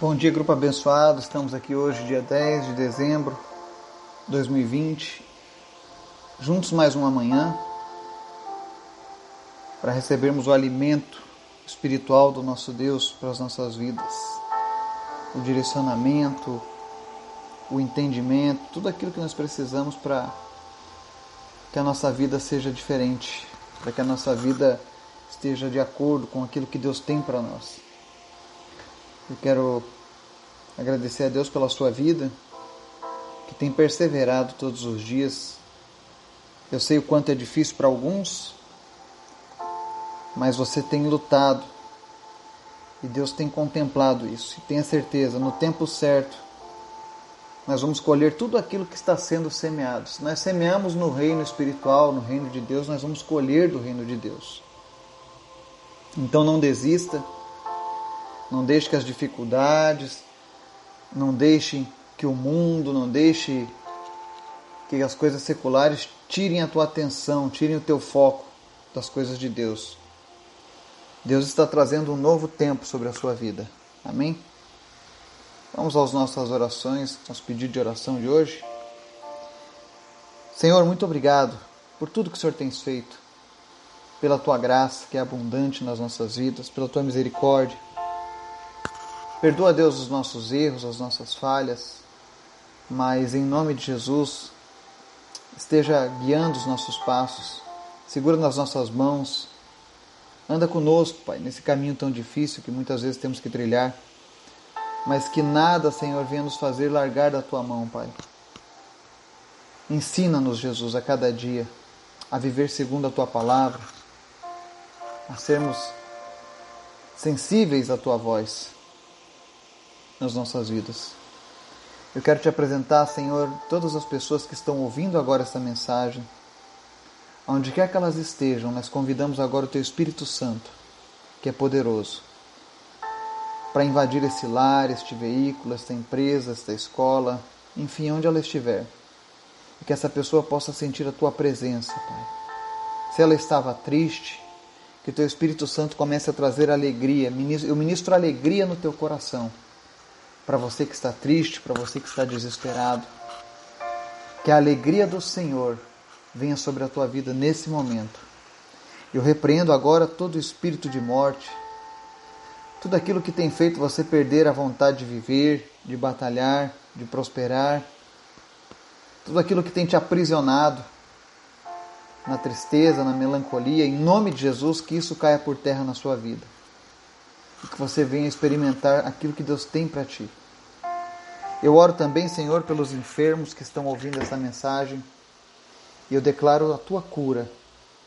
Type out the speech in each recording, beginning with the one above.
Bom dia, grupo abençoado. Estamos aqui hoje, dia 10 de dezembro de 2020, juntos mais uma manhã para recebermos o alimento espiritual do nosso Deus para as nossas vidas, o direcionamento, o entendimento, tudo aquilo que nós precisamos para que a nossa vida seja diferente, para que a nossa vida esteja de acordo com aquilo que Deus tem para nós. Eu quero agradecer a Deus pela sua vida, que tem perseverado todos os dias. Eu sei o quanto é difícil para alguns, mas você tem lutado e Deus tem contemplado isso. E tenha certeza, no tempo certo, nós vamos colher tudo aquilo que está sendo semeado. Se nós semeamos no reino espiritual, no reino de Deus, nós vamos colher do reino de Deus. Então não desista não deixe que as dificuldades, não deixe que o mundo, não deixe que as coisas seculares tirem a tua atenção, tirem o teu foco das coisas de Deus. Deus está trazendo um novo tempo sobre a sua vida. Amém? Vamos às nossas orações, nosso pedido de oração de hoje. Senhor, muito obrigado por tudo que o Senhor tem feito, pela tua graça que é abundante nas nossas vidas, pela tua misericórdia Perdoa, Deus, os nossos erros, as nossas falhas, mas em nome de Jesus, esteja guiando os nossos passos, segura nas nossas mãos, anda conosco, Pai, nesse caminho tão difícil que muitas vezes temos que trilhar, mas que nada, Senhor, venha nos fazer largar da tua mão, Pai. Ensina-nos, Jesus, a cada dia a viver segundo a tua palavra, a sermos sensíveis à tua voz nas nossas vidas. Eu quero te apresentar, Senhor, todas as pessoas que estão ouvindo agora esta mensagem. Onde quer que elas estejam, nós convidamos agora o Teu Espírito Santo, que é poderoso, para invadir esse lar, este veículo, esta empresa, esta escola, enfim, onde ela estiver. E que essa pessoa possa sentir a Tua presença, Pai. Se ela estava triste, que o Teu Espírito Santo comece a trazer alegria. Eu ministro alegria no teu coração para você que está triste, para você que está desesperado. Que a alegria do Senhor venha sobre a tua vida nesse momento. Eu repreendo agora todo espírito de morte, tudo aquilo que tem feito você perder a vontade de viver, de batalhar, de prosperar, tudo aquilo que tem te aprisionado na tristeza, na melancolia, em nome de Jesus, que isso caia por terra na sua vida. E que você venha experimentar aquilo que Deus tem para ti. Eu oro também, Senhor, pelos enfermos que estão ouvindo essa mensagem e eu declaro a tua cura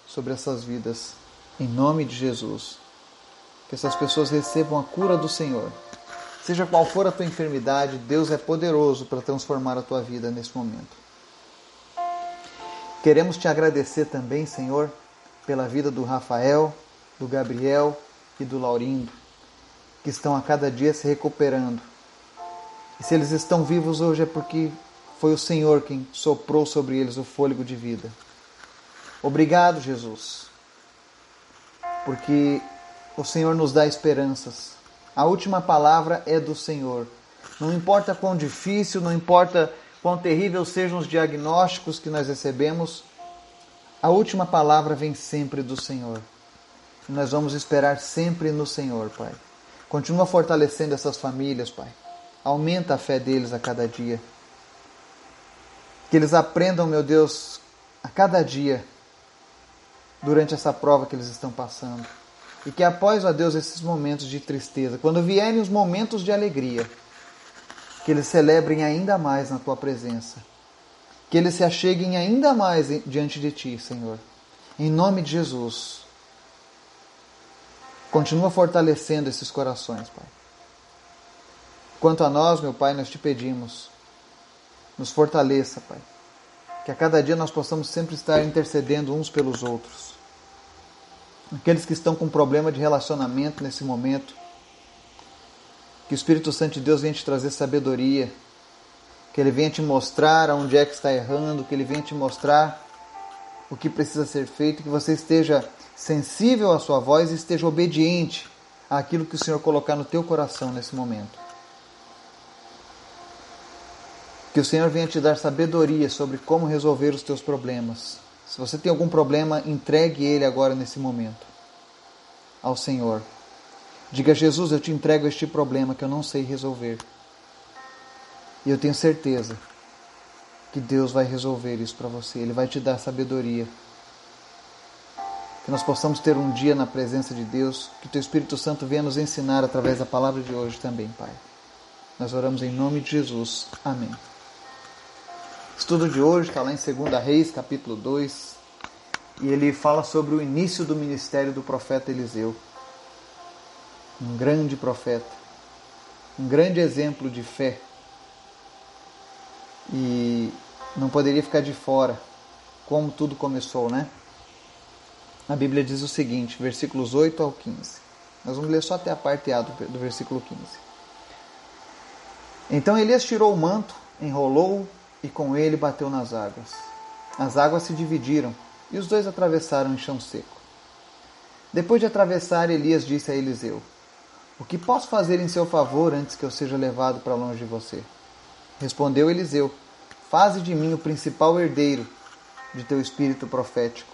sobre essas vidas, em nome de Jesus. Que essas pessoas recebam a cura do Senhor. Seja qual for a tua enfermidade, Deus é poderoso para transformar a tua vida nesse momento. Queremos te agradecer também, Senhor, pela vida do Rafael, do Gabriel e do Laurindo, que estão a cada dia se recuperando e se eles estão vivos hoje é porque foi o Senhor quem soprou sobre eles o fôlego de vida. Obrigado, Jesus, porque o Senhor nos dá esperanças. A última palavra é do Senhor. Não importa quão difícil, não importa quão terrível sejam os diagnósticos que nós recebemos, a última palavra vem sempre do Senhor. E nós vamos esperar sempre no Senhor, Pai. Continua fortalecendo essas famílias, Pai. Aumenta a fé deles a cada dia. Que eles aprendam, meu Deus, a cada dia, durante essa prova que eles estão passando. E que após, ó Deus, esses momentos de tristeza, quando vierem os momentos de alegria, que eles celebrem ainda mais na tua presença. Que eles se acheguem ainda mais diante de ti, Senhor. Em nome de Jesus. Continua fortalecendo esses corações, Pai. Quanto a nós, meu Pai, nós te pedimos, nos fortaleça, Pai. Que a cada dia nós possamos sempre estar intercedendo uns pelos outros. Aqueles que estão com problema de relacionamento nesse momento, que o Espírito Santo de Deus venha te trazer sabedoria, que ele venha te mostrar aonde é que está errando, que ele venha te mostrar o que precisa ser feito, que você esteja sensível à sua voz e esteja obediente àquilo que o Senhor colocar no teu coração nesse momento. Que o Senhor venha te dar sabedoria sobre como resolver os teus problemas. Se você tem algum problema, entregue ele agora nesse momento ao Senhor. Diga, Jesus, eu te entrego este problema que eu não sei resolver. E eu tenho certeza que Deus vai resolver isso para você. Ele vai te dar sabedoria. Que nós possamos ter um dia na presença de Deus, que Teu Espírito Santo venha nos ensinar através da palavra de hoje também, Pai. Nós oramos em nome de Jesus. Amém. Estudo de hoje está lá em 2 Reis, capítulo 2, e ele fala sobre o início do ministério do profeta Eliseu. Um grande profeta, um grande exemplo de fé. E não poderia ficar de fora como tudo começou, né? A Bíblia diz o seguinte, versículos 8 ao 15. Nós vamos ler só até a parte A do, do versículo 15. Então Elias tirou o manto, enrolou e com ele bateu nas águas. As águas se dividiram e os dois atravessaram em chão seco. Depois de atravessar, Elias disse a Eliseu: O que posso fazer em seu favor antes que eu seja levado para longe de você? Respondeu Eliseu: Faze de mim o principal herdeiro de teu espírito profético.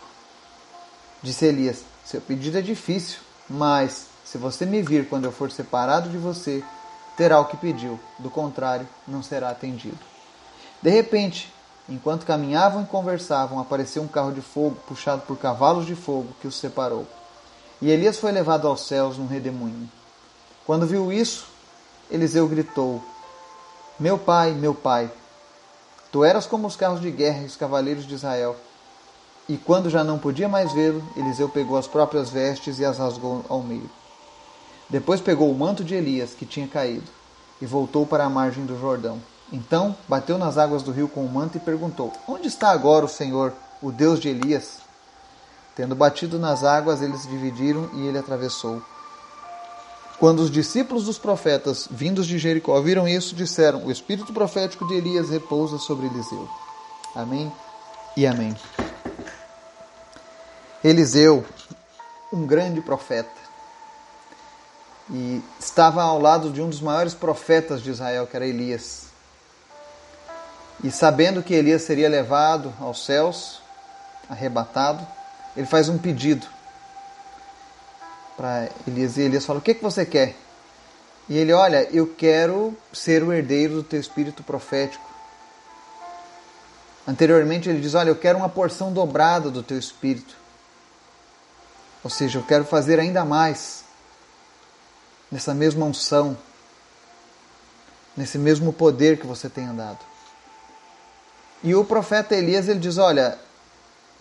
Disse Elias: Seu pedido é difícil, mas se você me vir quando eu for separado de você, terá o que pediu, do contrário, não será atendido. De repente, enquanto caminhavam e conversavam, apareceu um carro de fogo puxado por cavalos de fogo que os separou. E Elias foi levado aos céus num redemoinho. Quando viu isso, Eliseu gritou: Meu pai, meu pai, tu eras como os carros de guerra e os cavaleiros de Israel. E quando já não podia mais vê-lo, Eliseu pegou as próprias vestes e as rasgou ao meio. Depois pegou o manto de Elias, que tinha caído, e voltou para a margem do Jordão. Então bateu nas águas do rio com o manto e perguntou: Onde está agora o Senhor, o Deus de Elias? Tendo batido nas águas, eles se dividiram e ele atravessou. Quando os discípulos dos profetas, vindos de Jericó, viram isso, disseram: O espírito profético de Elias repousa sobre Eliseu. Amém e amém. Eliseu, um grande profeta, e estava ao lado de um dos maiores profetas de Israel, que era Elias. E sabendo que Elias seria levado aos céus, arrebatado, ele faz um pedido para Elias. E Elias fala: O que, que você quer? E ele: Olha, eu quero ser o herdeiro do teu espírito profético. Anteriormente ele diz: Olha, eu quero uma porção dobrada do teu espírito. Ou seja, eu quero fazer ainda mais nessa mesma unção, nesse mesmo poder que você tem andado. E o profeta Elias ele diz: Olha,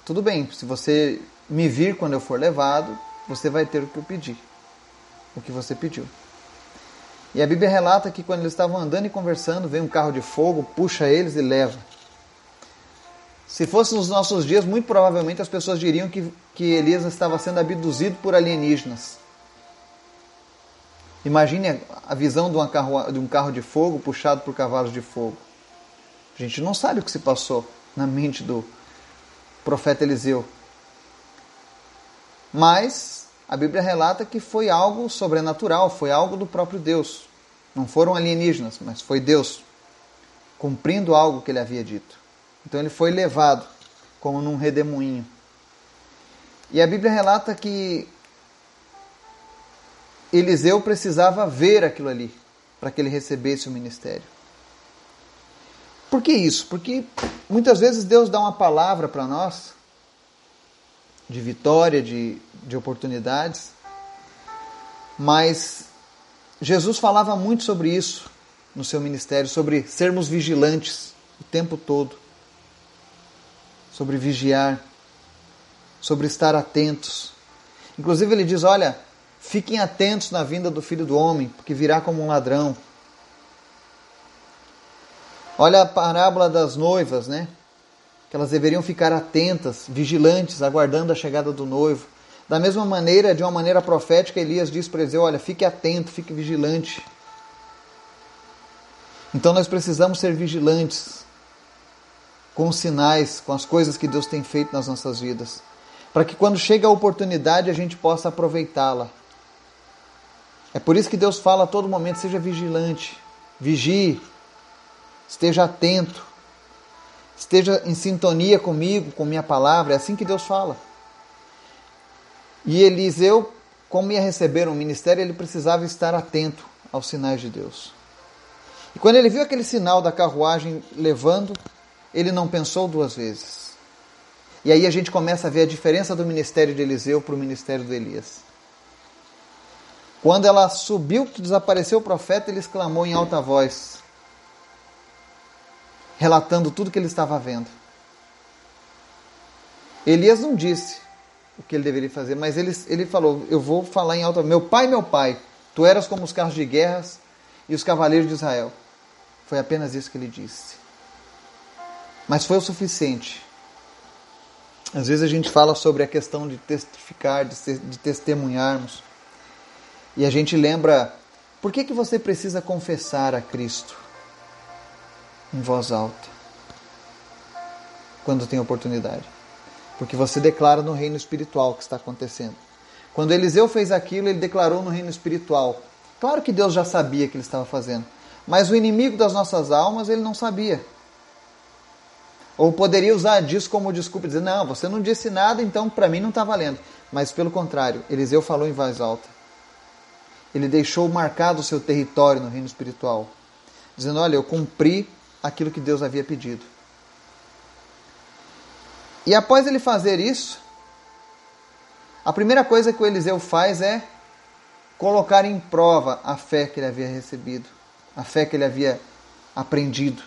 tudo bem, se você me vir quando eu for levado, você vai ter o que eu pedi, o que você pediu. E a Bíblia relata que quando eles estavam andando e conversando, vem um carro de fogo, puxa eles e leva. Se fosse nos nossos dias, muito provavelmente as pessoas diriam que, que Elias estava sendo abduzido por alienígenas. Imagine a visão de, carro, de um carro de fogo puxado por cavalos de fogo. A gente não sabe o que se passou na mente do profeta Eliseu. Mas a Bíblia relata que foi algo sobrenatural, foi algo do próprio Deus. Não foram alienígenas, mas foi Deus cumprindo algo que ele havia dito. Então ele foi levado como num redemoinho. E a Bíblia relata que Eliseu precisava ver aquilo ali para que ele recebesse o ministério. Por que isso? Porque muitas vezes Deus dá uma palavra para nós de vitória, de, de oportunidades, mas Jesus falava muito sobre isso no seu ministério, sobre sermos vigilantes o tempo todo, sobre vigiar, sobre estar atentos. Inclusive, ele diz: Olha, fiquem atentos na vinda do filho do homem, porque virá como um ladrão. Olha a parábola das noivas, né? Que elas deveriam ficar atentas, vigilantes, aguardando a chegada do noivo. Da mesma maneira, de uma maneira profética, Elias diz para Eliseu: Olha, fique atento, fique vigilante. Então nós precisamos ser vigilantes com os sinais, com as coisas que Deus tem feito nas nossas vidas, para que quando chega a oportunidade a gente possa aproveitá-la. É por isso que Deus fala a todo momento: seja vigilante, vigie, esteja atento, esteja em sintonia comigo, com minha palavra. É assim que Deus fala. E Eliseu, como ia receber um ministério, ele precisava estar atento aos sinais de Deus. E quando ele viu aquele sinal da carruagem levando, ele não pensou duas vezes. E aí a gente começa a ver a diferença do ministério de Eliseu para o ministério de Elias. Quando ela subiu, desapareceu o profeta, ele exclamou em alta voz, relatando tudo que ele estava vendo. Elias não disse o que ele deveria fazer, mas ele, ele falou: Eu vou falar em alta. Meu pai, meu pai, tu eras como os carros de guerras e os cavaleiros de Israel. Foi apenas isso que ele disse. Mas foi o suficiente. Às vezes a gente fala sobre a questão de testificar, de testemunharmos. E a gente lembra, por que, que você precisa confessar a Cristo em voz alta? Quando tem oportunidade. Porque você declara no reino espiritual o que está acontecendo. Quando Eliseu fez aquilo, ele declarou no reino espiritual. Claro que Deus já sabia que ele estava fazendo, mas o inimigo das nossas almas ele não sabia. Ou poderia usar disso como desculpa, dizer: Não, você não disse nada, então para mim não está valendo. Mas pelo contrário, Eliseu falou em voz alta. Ele deixou marcado o seu território no reino espiritual, dizendo: Olha, eu cumpri aquilo que Deus havia pedido. E após ele fazer isso, a primeira coisa que o Eliseu faz é colocar em prova a fé que ele havia recebido, a fé que ele havia aprendido.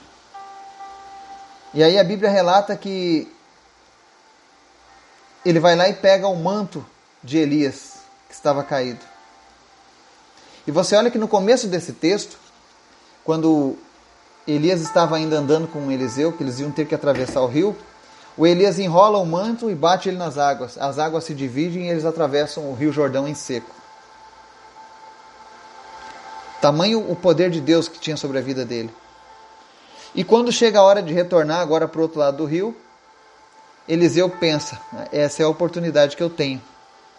E aí a Bíblia relata que ele vai lá e pega o manto de Elias que estava caído. E você olha que no começo desse texto, quando Elias estava ainda andando com Eliseu, que eles iam ter que atravessar o rio, o Elias enrola o manto e bate ele nas águas. As águas se dividem e eles atravessam o rio Jordão em seco. Tamanho o poder de Deus que tinha sobre a vida dele. E quando chega a hora de retornar agora para o outro lado do rio, Eliseu pensa: essa é a oportunidade que eu tenho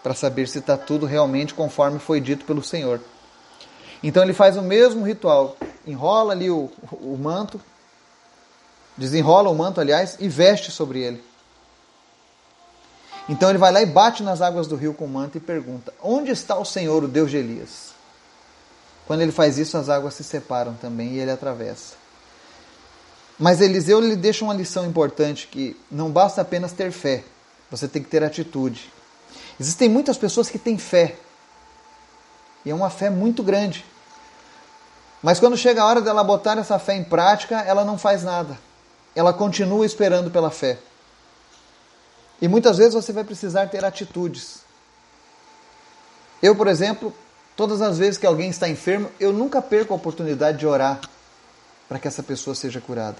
para saber se está tudo realmente conforme foi dito pelo Senhor. Então ele faz o mesmo ritual, enrola ali o, o manto, desenrola o manto, aliás, e veste sobre ele. Então ele vai lá e bate nas águas do rio com o manto e pergunta: Onde está o Senhor, o Deus de Elias? Quando ele faz isso, as águas se separam também e ele atravessa. Mas Eliseu lhe deixa uma lição importante que não basta apenas ter fé, você tem que ter atitude. Existem muitas pessoas que têm fé. E é uma fé muito grande. Mas quando chega a hora dela botar essa fé em prática, ela não faz nada. Ela continua esperando pela fé. E muitas vezes você vai precisar ter atitudes. Eu, por exemplo, Todas as vezes que alguém está enfermo, eu nunca perco a oportunidade de orar para que essa pessoa seja curada.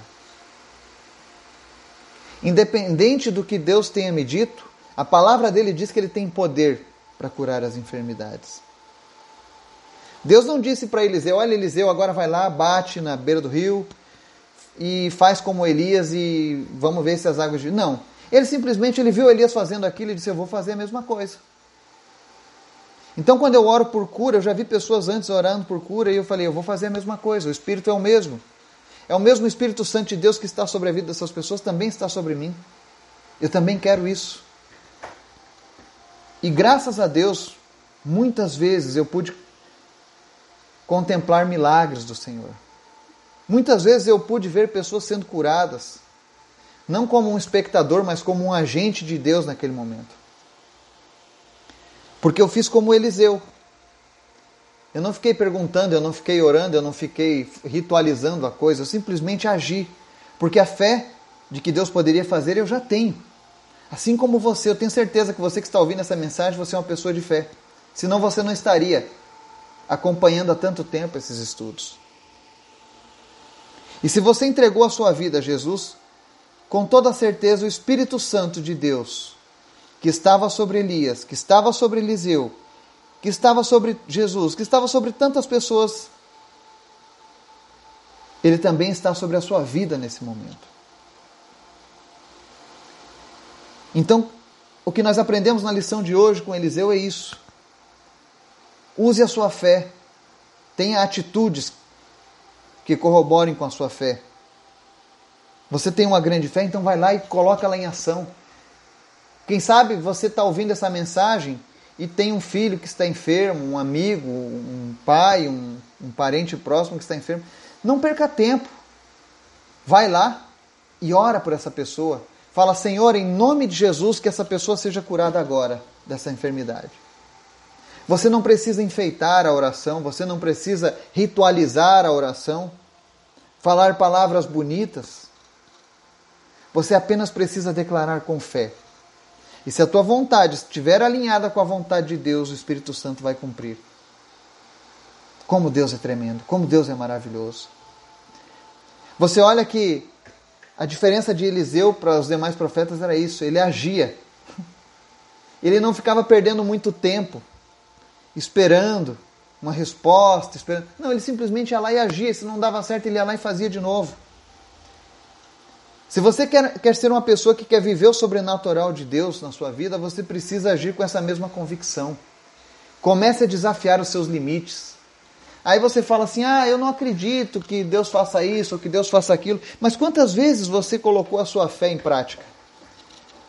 Independente do que Deus tenha me dito, a palavra dele diz que ele tem poder para curar as enfermidades. Deus não disse para Eliseu: Olha, Eliseu, agora vai lá, bate na beira do rio e faz como Elias e vamos ver se as águas. Não. Ele simplesmente ele viu Elias fazendo aquilo e disse: Eu vou fazer a mesma coisa. Então, quando eu oro por cura, eu já vi pessoas antes orando por cura e eu falei, eu vou fazer a mesma coisa, o Espírito é o mesmo. É o mesmo Espírito Santo de Deus que está sobre a vida dessas pessoas, também está sobre mim. Eu também quero isso. E graças a Deus, muitas vezes eu pude contemplar milagres do Senhor. Muitas vezes eu pude ver pessoas sendo curadas, não como um espectador, mas como um agente de Deus naquele momento. Porque eu fiz como Eliseu. Eu não fiquei perguntando, eu não fiquei orando, eu não fiquei ritualizando a coisa, eu simplesmente agi. Porque a fé de que Deus poderia fazer eu já tenho. Assim como você, eu tenho certeza que você que está ouvindo essa mensagem, você é uma pessoa de fé. Senão você não estaria acompanhando há tanto tempo esses estudos. E se você entregou a sua vida a Jesus, com toda certeza o Espírito Santo de Deus que estava sobre Elias, que estava sobre Eliseu, que estava sobre Jesus, que estava sobre tantas pessoas, ele também está sobre a sua vida nesse momento. Então, o que nós aprendemos na lição de hoje com Eliseu é isso. Use a sua fé, tenha atitudes que corroborem com a sua fé. Você tem uma grande fé, então vai lá e coloca ela em ação. Quem sabe você está ouvindo essa mensagem e tem um filho que está enfermo, um amigo, um pai, um, um parente próximo que está enfermo. Não perca tempo. Vai lá e ora por essa pessoa. Fala, Senhor, em nome de Jesus, que essa pessoa seja curada agora dessa enfermidade. Você não precisa enfeitar a oração, você não precisa ritualizar a oração, falar palavras bonitas. Você apenas precisa declarar com fé. E se a tua vontade estiver alinhada com a vontade de Deus, o Espírito Santo vai cumprir. Como Deus é tremendo, como Deus é maravilhoso. Você olha que a diferença de Eliseu para os demais profetas era isso, ele agia. Ele não ficava perdendo muito tempo esperando uma resposta, esperando. Não, ele simplesmente ia lá e agia, se não dava certo, ele ia lá e fazia de novo. Se você quer, quer ser uma pessoa que quer viver o sobrenatural de Deus na sua vida, você precisa agir com essa mesma convicção. Comece a desafiar os seus limites. Aí você fala assim: ah, eu não acredito que Deus faça isso ou que Deus faça aquilo. Mas quantas vezes você colocou a sua fé em prática?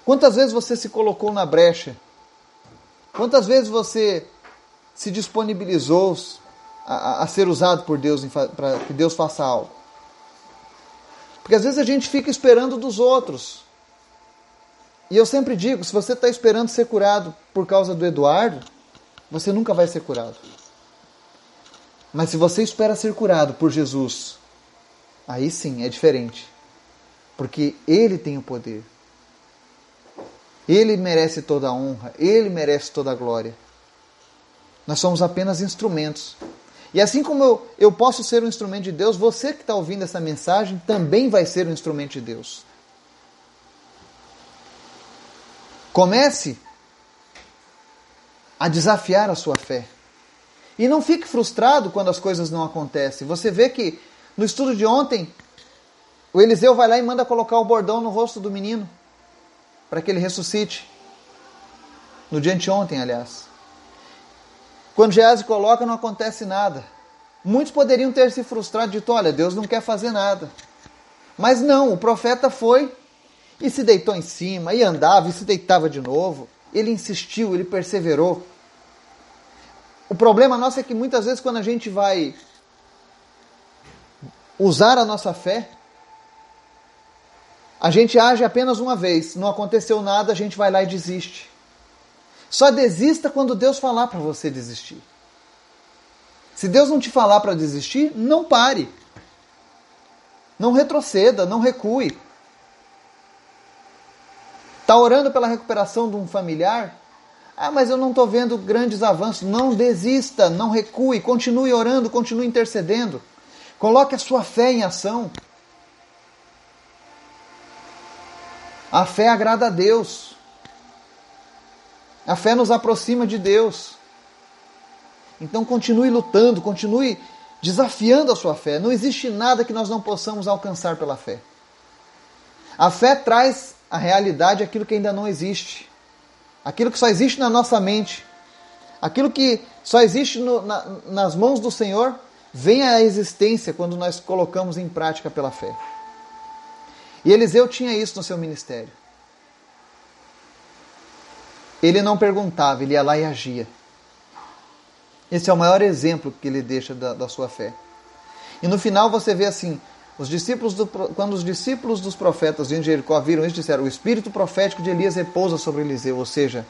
Quantas vezes você se colocou na brecha? Quantas vezes você se disponibilizou a, a ser usado por Deus para que Deus faça algo? Porque às vezes a gente fica esperando dos outros. E eu sempre digo: se você está esperando ser curado por causa do Eduardo, você nunca vai ser curado. Mas se você espera ser curado por Jesus, aí sim é diferente. Porque Ele tem o poder. Ele merece toda a honra, Ele merece toda a glória. Nós somos apenas instrumentos e assim como eu, eu posso ser um instrumento de Deus, você que está ouvindo essa mensagem também vai ser um instrumento de Deus. Comece a desafiar a sua fé. E não fique frustrado quando as coisas não acontecem. Você vê que no estudo de ontem, o Eliseu vai lá e manda colocar o bordão no rosto do menino para que ele ressuscite. No dia de ontem, aliás. Quando Geazi coloca, não acontece nada. Muitos poderiam ter se frustrado, dito: olha, Deus não quer fazer nada. Mas não, o profeta foi e se deitou em cima, e andava, e se deitava de novo. Ele insistiu, ele perseverou. O problema nosso é que muitas vezes, quando a gente vai usar a nossa fé, a gente age apenas uma vez, não aconteceu nada, a gente vai lá e desiste. Só desista quando Deus falar para você desistir. Se Deus não te falar para desistir, não pare. Não retroceda, não recue. Está orando pela recuperação de um familiar? Ah, mas eu não estou vendo grandes avanços. Não desista, não recue, continue orando, continue intercedendo. Coloque a sua fé em ação. A fé agrada a Deus. A fé nos aproxima de Deus. Então continue lutando, continue desafiando a sua fé. Não existe nada que nós não possamos alcançar pela fé. A fé traz a realidade aquilo que ainda não existe. Aquilo que só existe na nossa mente. Aquilo que só existe no, na, nas mãos do Senhor vem à existência quando nós colocamos em prática pela fé. E Eliseu tinha isso no seu ministério. Ele não perguntava, ele ia lá e agia. Esse é o maior exemplo que ele deixa da, da sua fé. E no final você vê assim: os discípulos do, quando os discípulos dos profetas de Jericó viram isso, disseram: O espírito profético de Elias repousa sobre Eliseu. Ou seja,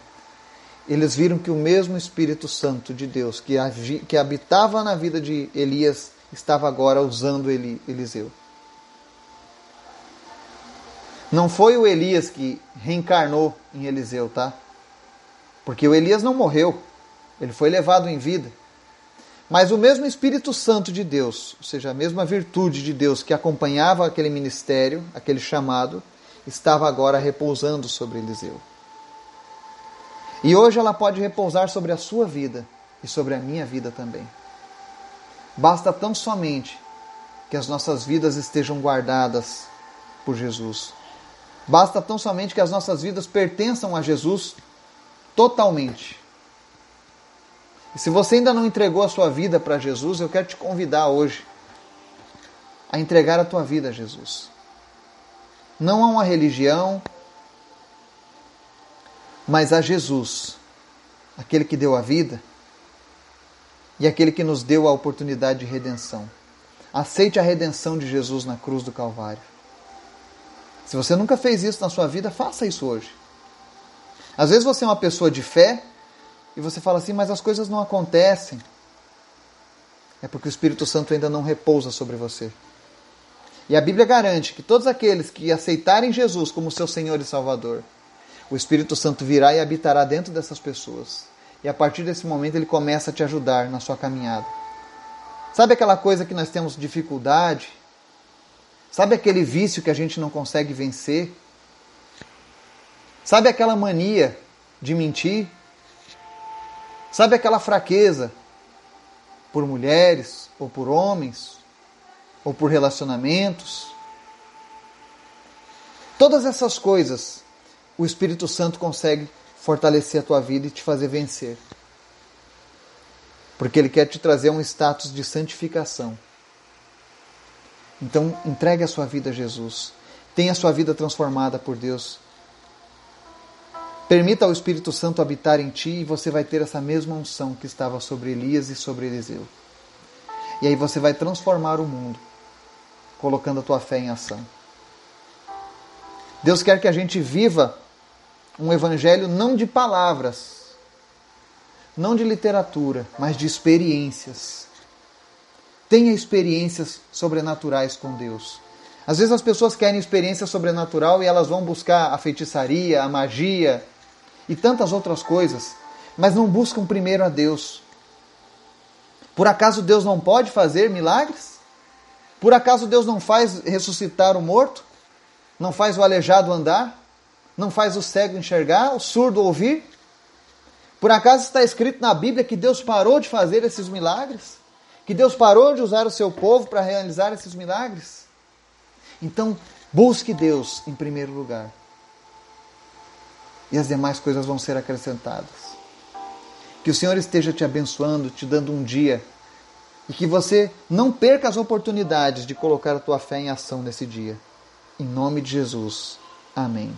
eles viram que o mesmo Espírito Santo de Deus que, que habitava na vida de Elias estava agora usando Eli, Eliseu. Não foi o Elias que reencarnou em Eliseu, tá? Porque o Elias não morreu, ele foi levado em vida. Mas o mesmo Espírito Santo de Deus, ou seja, a mesma virtude de Deus que acompanhava aquele ministério, aquele chamado, estava agora repousando sobre Eliseu. E hoje ela pode repousar sobre a sua vida e sobre a minha vida também. Basta tão somente que as nossas vidas estejam guardadas por Jesus. Basta tão somente que as nossas vidas pertençam a Jesus totalmente. E se você ainda não entregou a sua vida para Jesus, eu quero te convidar hoje a entregar a tua vida a Jesus. não a uma religião, mas a Jesus, aquele que deu a vida e aquele que nos deu a oportunidade de redenção. Aceite a redenção de Jesus na cruz do Calvário. Se você nunca fez isso na sua vida, faça isso hoje. Às vezes você é uma pessoa de fé e você fala assim, mas as coisas não acontecem. É porque o Espírito Santo ainda não repousa sobre você. E a Bíblia garante que todos aqueles que aceitarem Jesus como seu Senhor e Salvador, o Espírito Santo virá e habitará dentro dessas pessoas. E a partir desse momento ele começa a te ajudar na sua caminhada. Sabe aquela coisa que nós temos dificuldade? Sabe aquele vício que a gente não consegue vencer? Sabe aquela mania de mentir? Sabe aquela fraqueza por mulheres ou por homens ou por relacionamentos? Todas essas coisas o Espírito Santo consegue fortalecer a tua vida e te fazer vencer. Porque ele quer te trazer um status de santificação. Então, entregue a sua vida a Jesus. Tenha a sua vida transformada por Deus. Permita ao Espírito Santo habitar em ti e você vai ter essa mesma unção que estava sobre Elias e sobre Eliseu. E aí você vai transformar o mundo, colocando a tua fé em ação. Deus quer que a gente viva um evangelho não de palavras, não de literatura, mas de experiências. Tenha experiências sobrenaturais com Deus. Às vezes as pessoas querem experiência sobrenatural e elas vão buscar a feitiçaria, a magia e tantas outras coisas, mas não buscam primeiro a Deus. Por acaso Deus não pode fazer milagres? Por acaso Deus não faz ressuscitar o morto? Não faz o aleijado andar? Não faz o cego enxergar, o surdo ouvir? Por acaso está escrito na Bíblia que Deus parou de fazer esses milagres? Que Deus parou de usar o seu povo para realizar esses milagres? Então, busque Deus em primeiro lugar. E as demais coisas vão ser acrescentadas. Que o Senhor esteja te abençoando, te dando um dia. E que você não perca as oportunidades de colocar a tua fé em ação nesse dia. Em nome de Jesus. Amém.